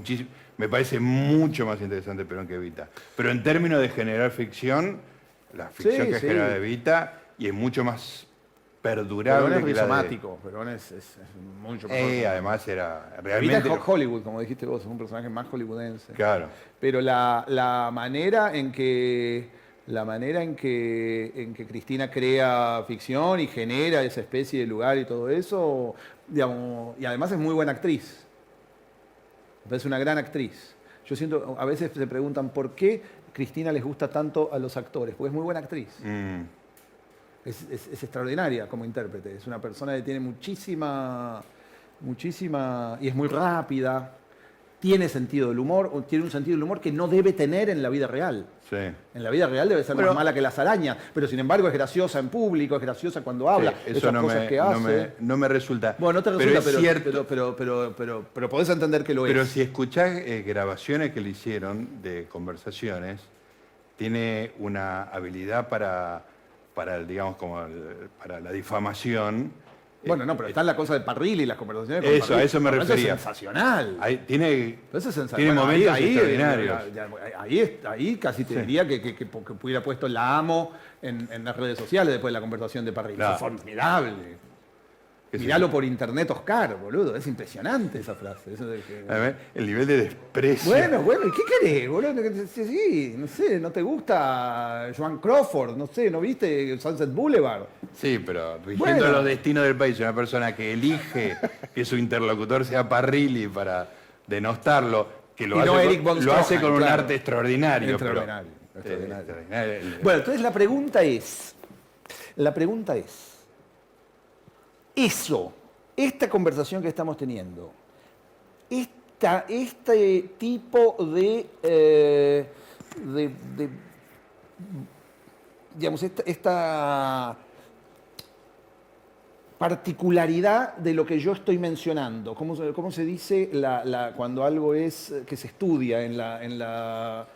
muchis- me parece mucho más interesante Perón que Evita. Pero en términos de generar ficción, la ficción Sí, que sí. genera Evita y es mucho más perdurable Perón es de... rizomático, Perón es, es- es mucho mejor. Eh, además era realmente... es Hollywood, como dijiste vos, es un personaje más hollywoodense. Claro. Pero la, la manera en que la manera en que, en que Cristina crea ficción y genera esa especie de lugar y todo eso, digamos, y además es muy buena actriz. Es una gran actriz. Yo siento, a veces se preguntan por qué Cristina les gusta tanto a los actores, porque es muy buena actriz. Mm, Es, es- es extraordinaria como intérprete. Es una persona que tiene muchísima, muchísima, y es muy rápida. Tiene sentido del humor, o tiene un sentido del humor que no debe tener en la vida real. sí. En la vida real debe ser Bueno. más mala que las arañas, pero sin embargo es graciosa en público, es graciosa cuando habla, Sí, eso esas no cosas me, que no hace. me- no me resulta. Bueno, no te resulta, es pero, cierto. pero, pero, pero, pero, pero- pero podés entender que lo Pero es. si escuchás eh, grabaciones que le hicieron de conversaciones, tiene una habilidad para, para el, digamos, como el- para la difamación. Bueno, no, pero está la cosa de Parrilli, las conversaciones con Eso, a eso me Bueno, refería. es sensacional. Ahí tiene, Pero eso es sensacional. tiene Bueno, momentos ahí, ahí, extraordinarios. ahí, ahí casi te diría que, que, que- que hubiera puesto la amo en, en las redes sociales después de la conversación de. Claro. Es formidable. Miralo por internet, Oscar, boludo. Es impresionante esa frase. Eso de que- A ver, el nivel de desprecio. Bueno, bueno, ¿y qué querés, boludo? Sí, sí, no sé, ¿no te gusta Joan Crawford? No sé, ¿no viste Sunset Boulevard? Sí, pero rigiendo Bueno. los destinos del país, una persona que elige que su interlocutor sea Parrilli para denostarlo, que lo, Y hace, no con, lo hace con un claro. arte extraordinario. pero- Extraordinario, eh, extraordinario. extraordinario. Bueno, entonces la pregunta es, la pregunta es, eso, esta conversación que estamos teniendo, esta, este tipo de, eh, digamos, esta, particularidad de lo que yo estoy mencionando. ¿Cómo, cómo se dice la- cuando algo es que se estudia en la- en la-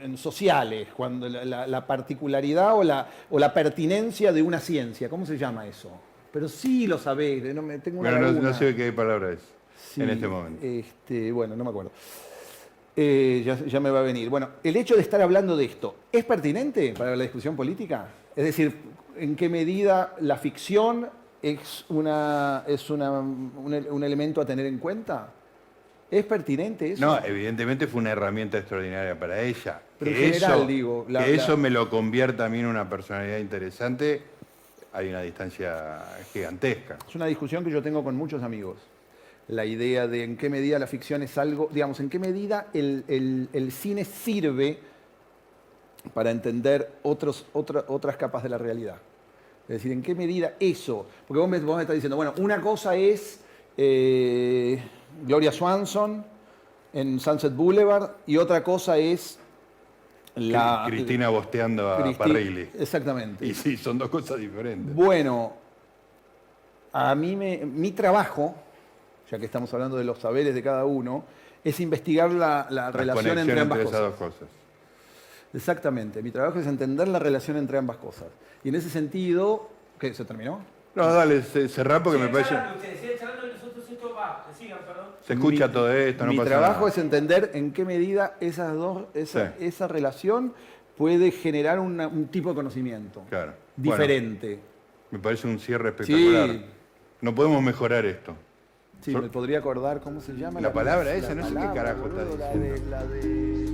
en- sociales, cuando la, la- la particularidad o la, o la pertinencia de una ciencia, ¿cómo se llama eso? Pero sí lo sabéis, no me tengo una Bueno, no, sé qué palabra es Sí, en este momento. Este, bueno, no me acuerdo. Eh, ya, ya me va a venir. Bueno, el hecho de estar hablando de esto, ¿es pertinente para la discusión política? Es decir, ¿en qué medida la ficción es, una, es una- un, un elemento a tener en cuenta? ¿Es pertinente eso? No, evidentemente fue una herramienta extraordinaria para ella. Pero que en general, eso, digo, la- que la- eso me lo convierta a mí en una personalidad interesante, hay una distancia gigantesca. Es una discusión que yo tengo con muchos amigos. La idea de en qué medida la ficción es algo, digamos, en qué medida el, el- el cine sirve para entender otros, otra- otras capas de la realidad. Es decir, en qué medida eso, porque vos me, vos me estás diciendo, bueno, una cosa es eh, Gloria Swanson en Sunset Boulevard y otra cosa es la... Cristina bosteando a Cristi- Parrilli. Exactamente. Y sí, son dos cosas diferentes. Bueno, a mí me, mi trabajo, ya que estamos hablando de los saberes de cada uno, es investigar la, la La relación entre ambas esas cosas. dos cosas. Exactamente, mi trabajo es entender la relación entre ambas cosas. Y en ese sentido, ¿qué? ¿Se terminó? No, dale, ce- cerrá porque me parece... charlando ustedes, sigan charlando y nosotros esto va, que sigan, perdón. Se escucha Mi- todo esto, no Mi pasa trabajo nada. es entender en qué medida esas dos, esa, Sí. esa relación puede generar una- un tipo de conocimiento Claro. Bueno, diferente. me parece un cierre espectacular. Sí. No podemos mejorar esto. Sí, me podría acordar cómo se llama. La palabra esa, la no sé qué carajo está la diciendo. de- la de-